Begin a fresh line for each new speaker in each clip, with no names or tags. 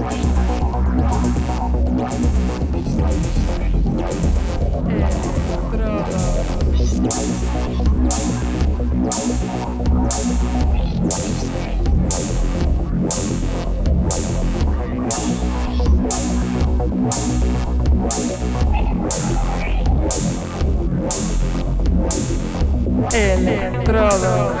Estrada. Electrodos.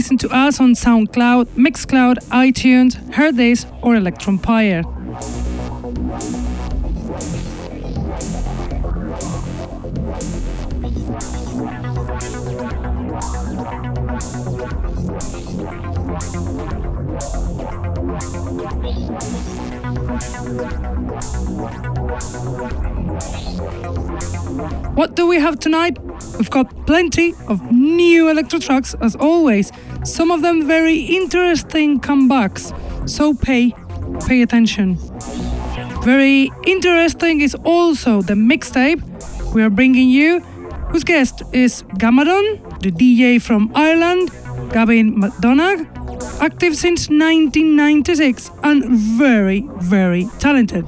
Listen to us on SoundCloud, Mixcloud, iTunes, Hearthis, or Electronpire. What do we have tonight? We've got plenty of new electro tracks as always, some of them very interesting comebacks. So pay pay attention. Very interesting is also the mixtape we are bringing you, whose guest is Gamadon, the DJ from Ireland, Gavin McDonagh, active since 1996 and very, very talented.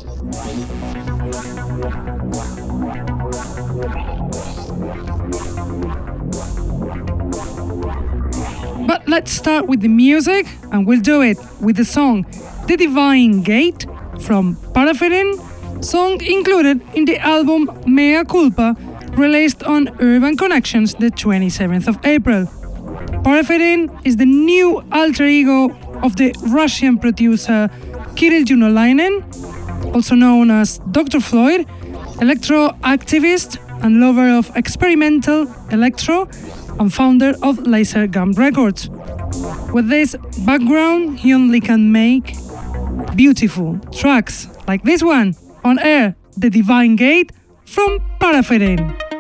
But let's start with the music, and we'll do it with the song The Divine Gate from Parapherin, song included in the album Mea Culpa, released on Urban Connections the 27th of April. Parapherin is the new alter ego of the Russian producer Kirill Junolainen, also known as Dr. Floyd, electro activist and lover of experimental electro and founder of Laser Gun Records. With this background, he only can make beautiful tracks like this one on air, The Divine Gate from Parapherin.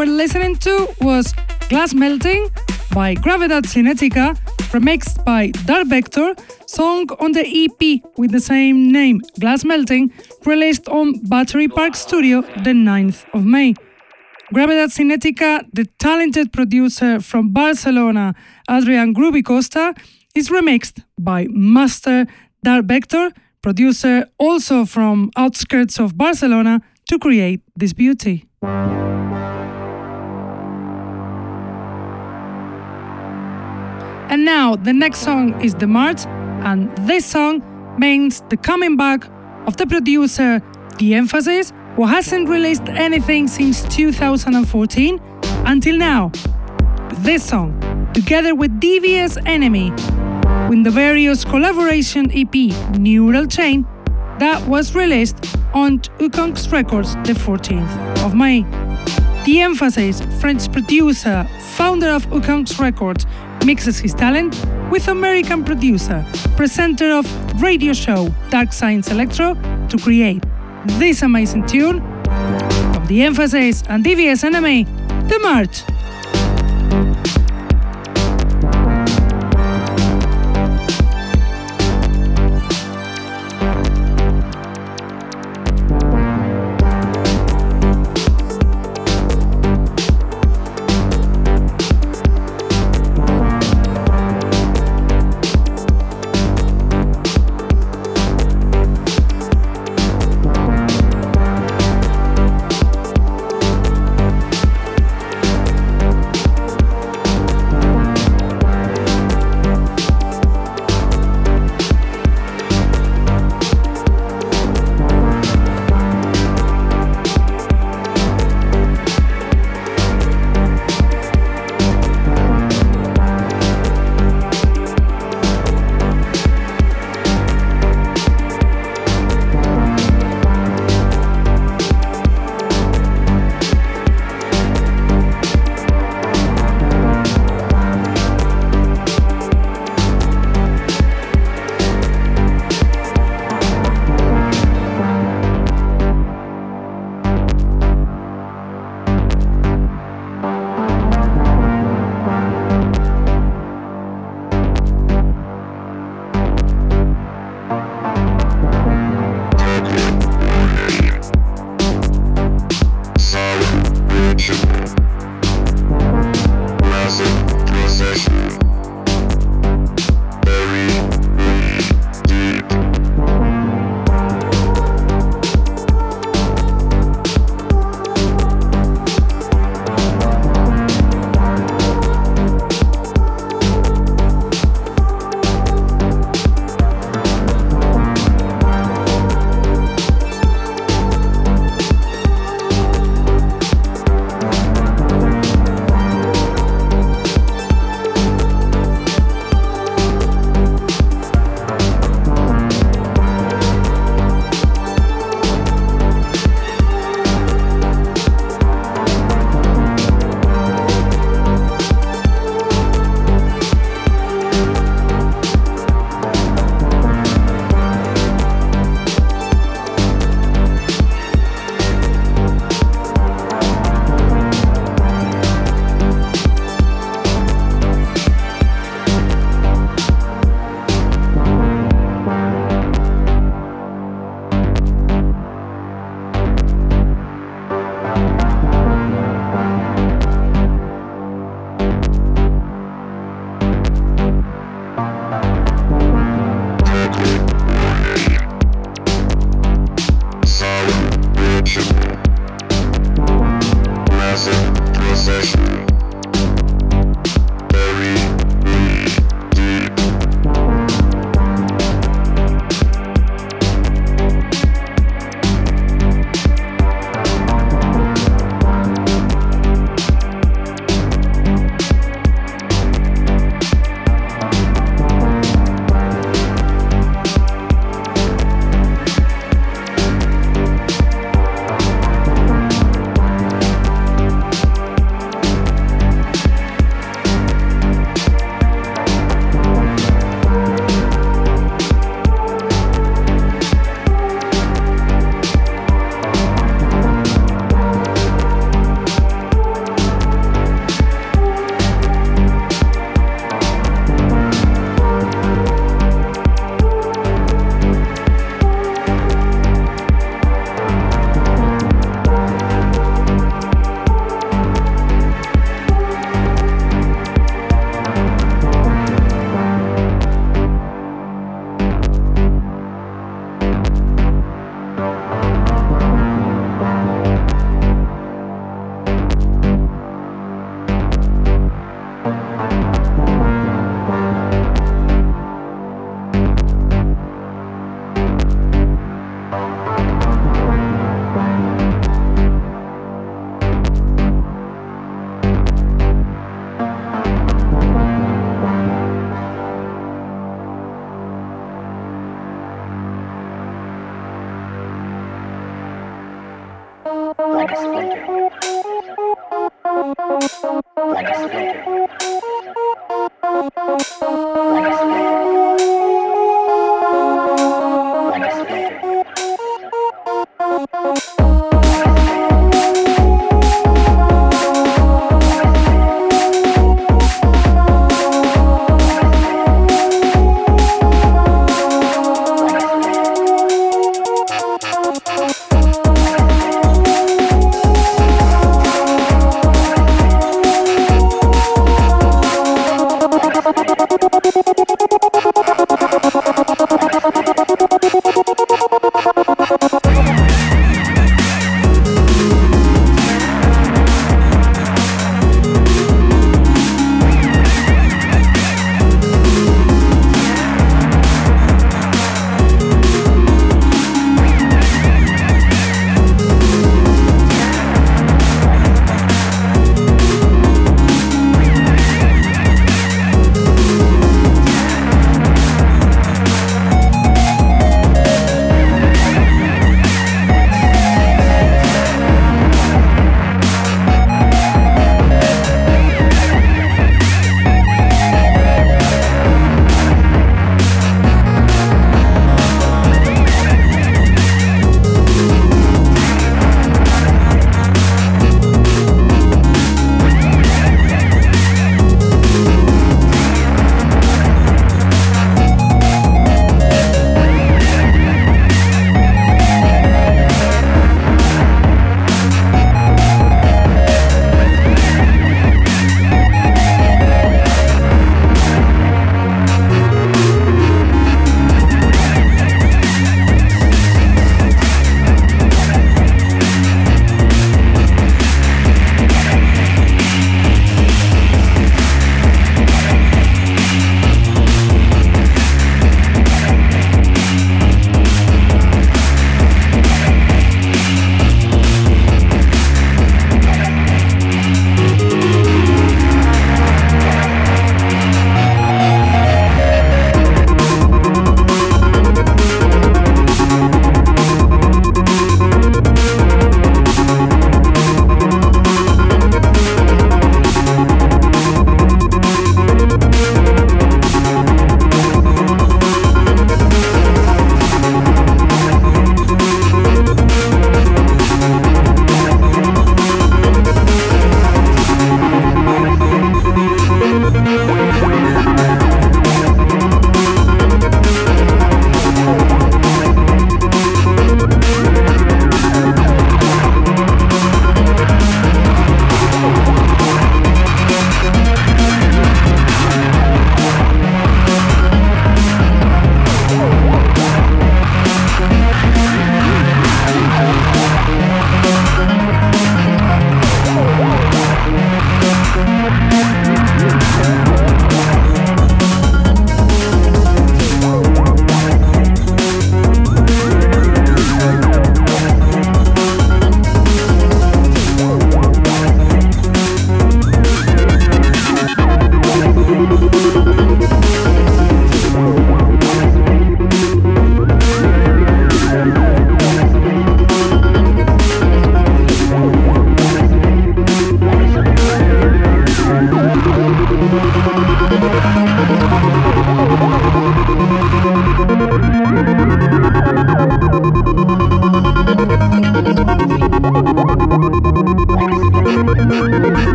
Were listening to was Glass Melting by Gravedad Cinetica, remixed by Dark Vector, song on the EP with the same name, Glass Melting, released on Battery Park Studio the 9th of May. Gravedad Cinetica, the talented producer from Barcelona, Adrian Groovy Costa, is remixed by Master Dark Vector, producer also from outskirts of Barcelona, to create this beauty. And now the next song is The March, and this song means the coming back of the producer The Emphasis, who hasn't released anything since 2014 until now. This song, together with Devious Enemy, with the various collaboration EP Neural Chain, that was released on Ukongs Records the 14th of May. The Emphasis, French producer, founder of Ukongs Records, mixes his talent with American producer, presenter of radio show Dark Science Electro to create this amazing tune from The Emphasis and DVS Enemy, The March.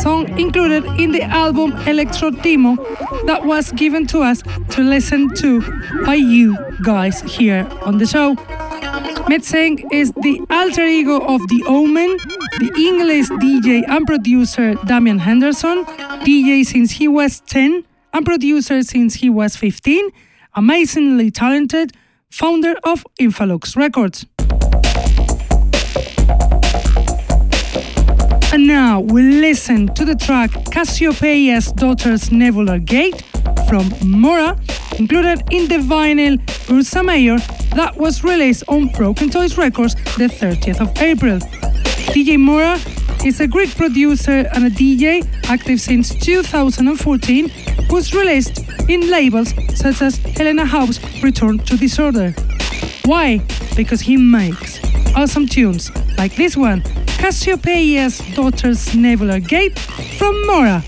Song included in the album Electro Demo that was given to us to listen to by you guys here on the show. Metseng is the alter ego of The Omen, the English DJ and producer Damian Henderson, DJ since he was 10 and producer since he was 15, amazingly talented, founder of Infalux Records. And now we listen to the track Cassiopeia's Daughter's Nebular Gate from Mora, included in the vinyl Ursa Mayor that was released on Broken Toys Records the 30th of April. DJ Mora is a Greek producer and a DJ active since 2014 who's released in labels such as Helena House Return to Disorder. Why? Because he makes awesome tunes like this one Cassiopeia's Daughter's Nebular Gate from Mora.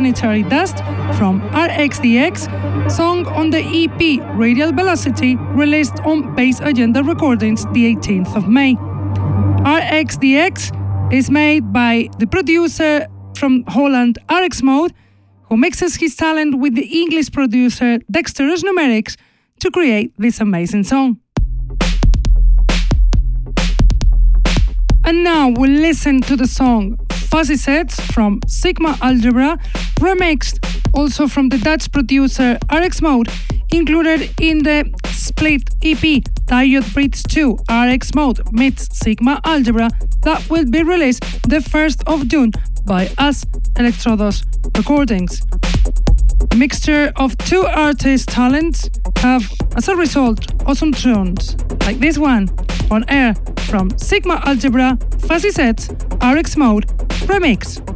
Interplanetary Dust from RXDX, song on the EP Radial Velocity, released on Bass Agenda Recordings the 18th of May. RXDX is made by the producer from Holland, RX Mode, who mixes his talent with the English producer Dexterous Numerics to create this amazing song. And now we'll listen to the song Fuzzy Sets from Sigma Algebra, remixed also from the Dutch producer RX Mode, included in the split EP Diode Breeds 2 RX Mode meets Sigma Algebra that will be released the 1st of June by us Electrodos Recordings. A mixture of two artists' talents have, as a result, awesome tunes like this one on air from Sigma Algebra, Fuzzy Sets, RX Mode, Remix.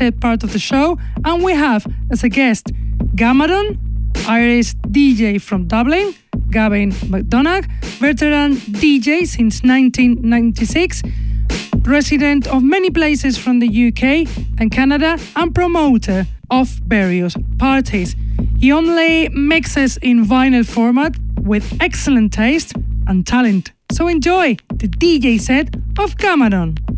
Set part of the show, and we have as a guest Gamadon, Irish DJ from Dublin, Gavin McDonagh, veteran DJ since 1996, resident of many places from the UK and Canada, and promoter of various parties. He only mixes in vinyl format with excellent taste and talent. So enjoy the DJ set of Gamadon.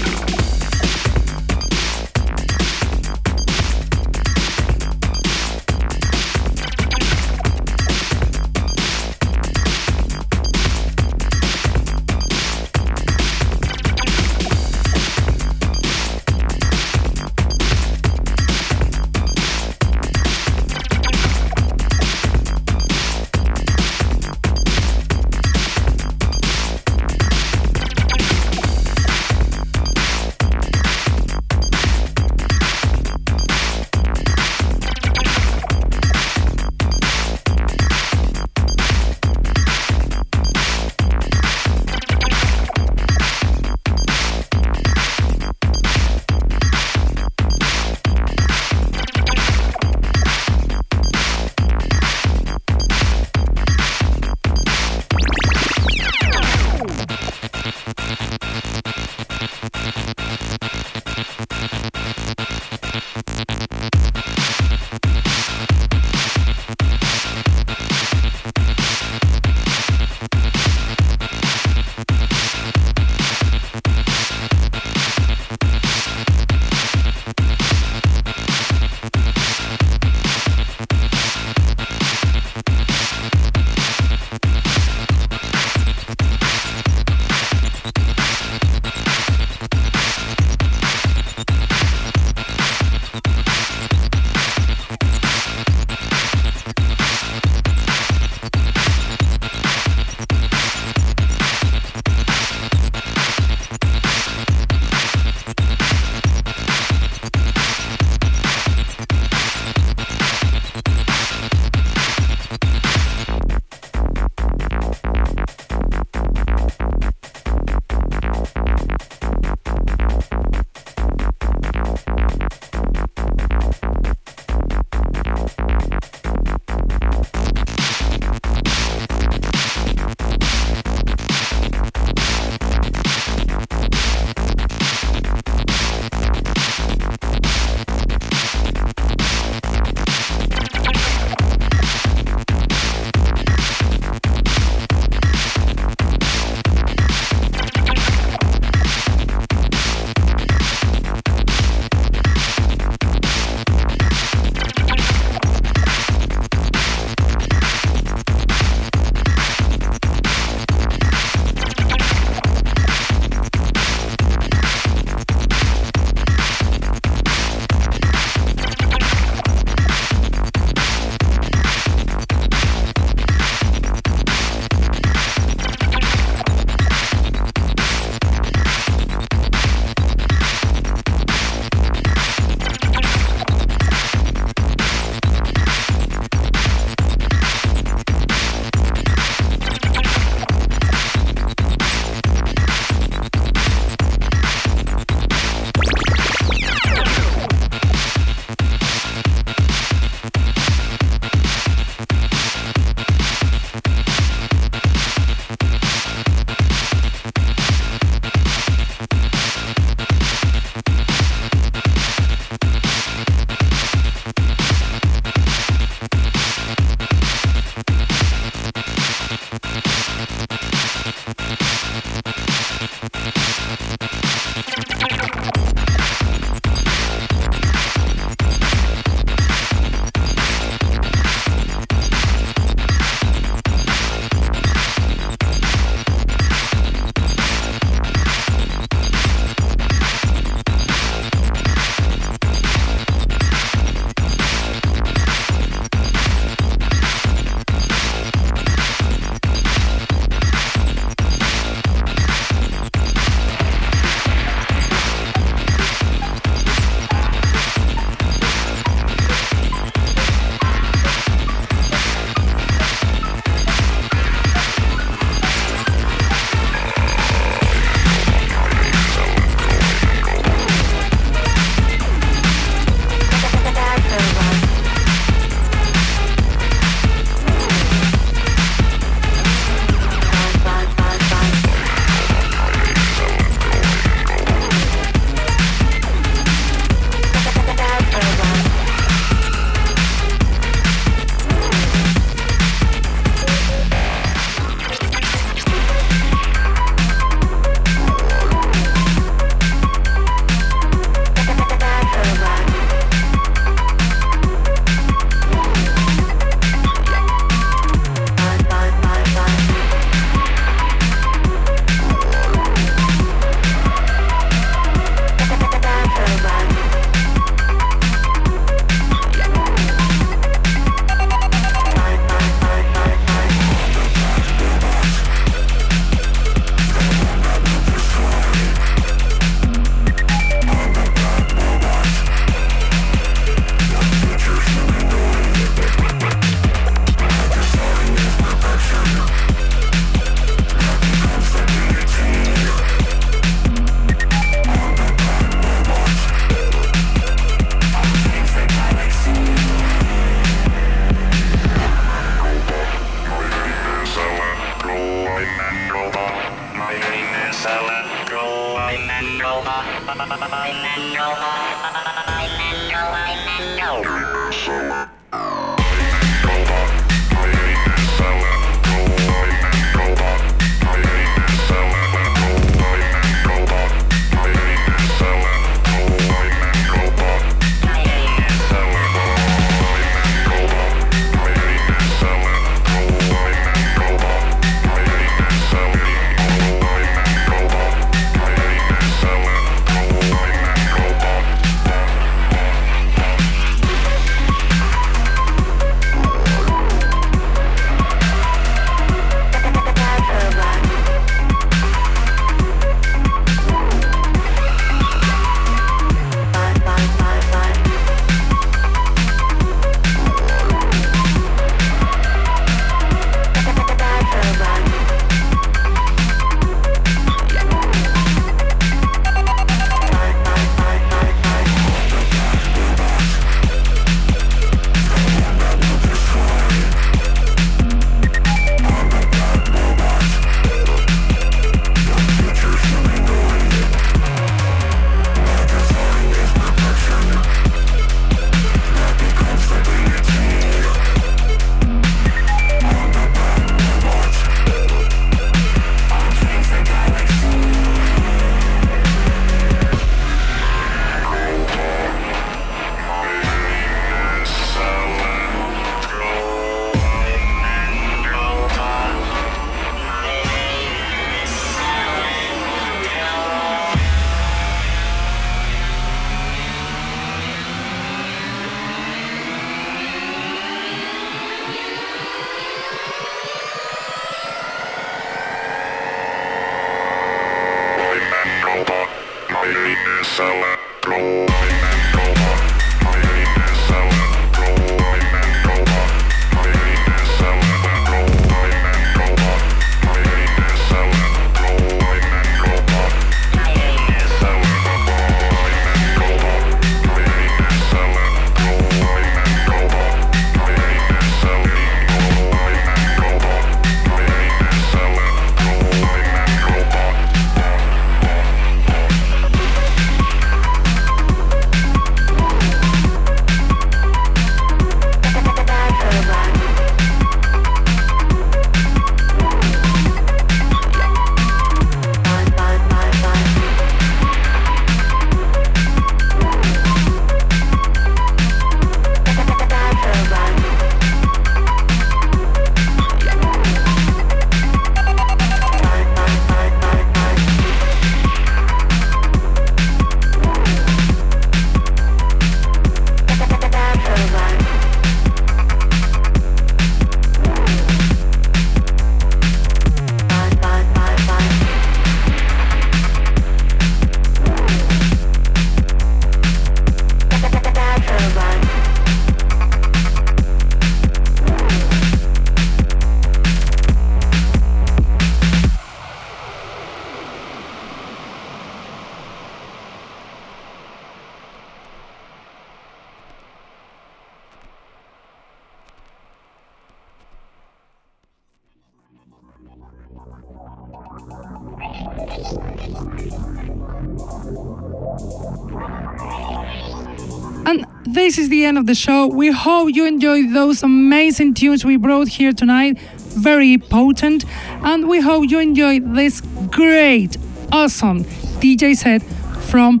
This is the end of the show. We hope you enjoyed those amazing tunes we brought here tonight. Very potent. And we hope you enjoyed this great, awesome DJ set from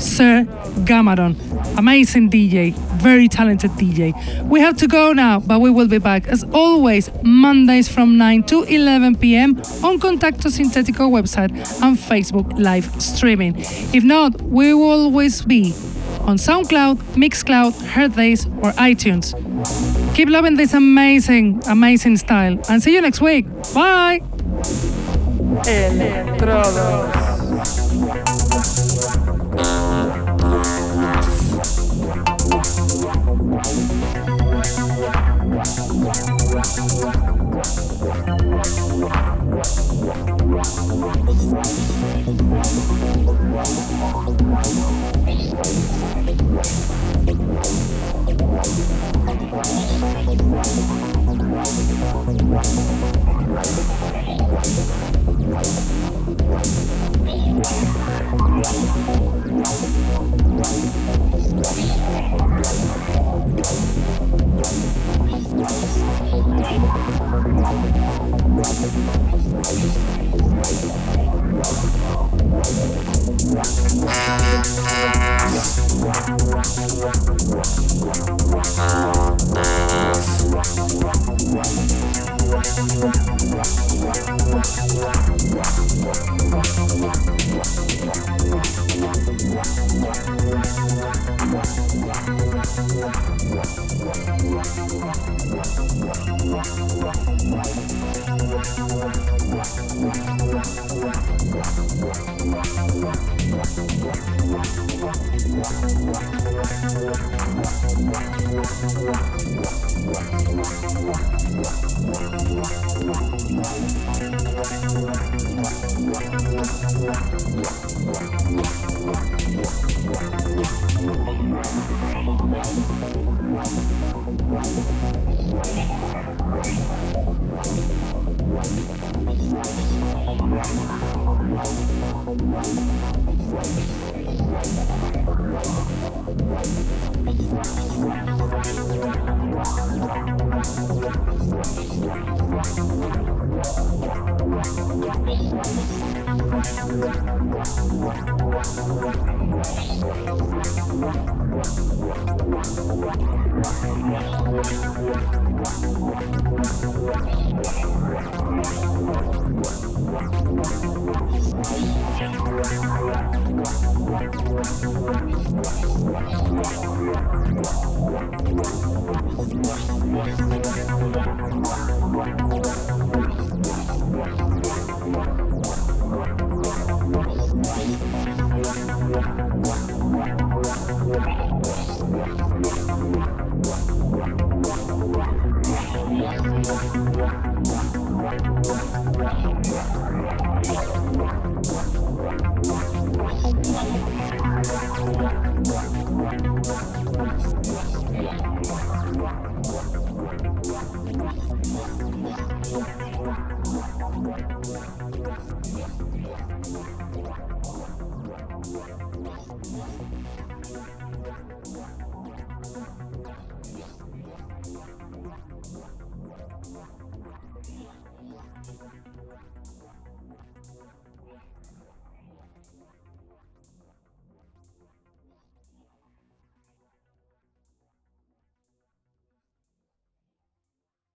Sir Gamadon. Amazing DJ, very talented DJ. We have to go now, but we will be back as always Mondays from 9 to 11 p.m. on Contacto Sintetico website and Facebook live streaming. If not, we will always be on SoundCloud, Mixcloud, Hearthis, or iTunes. Keep loving this amazing, amazing style, and see you next week. Bye! Wow.
Thank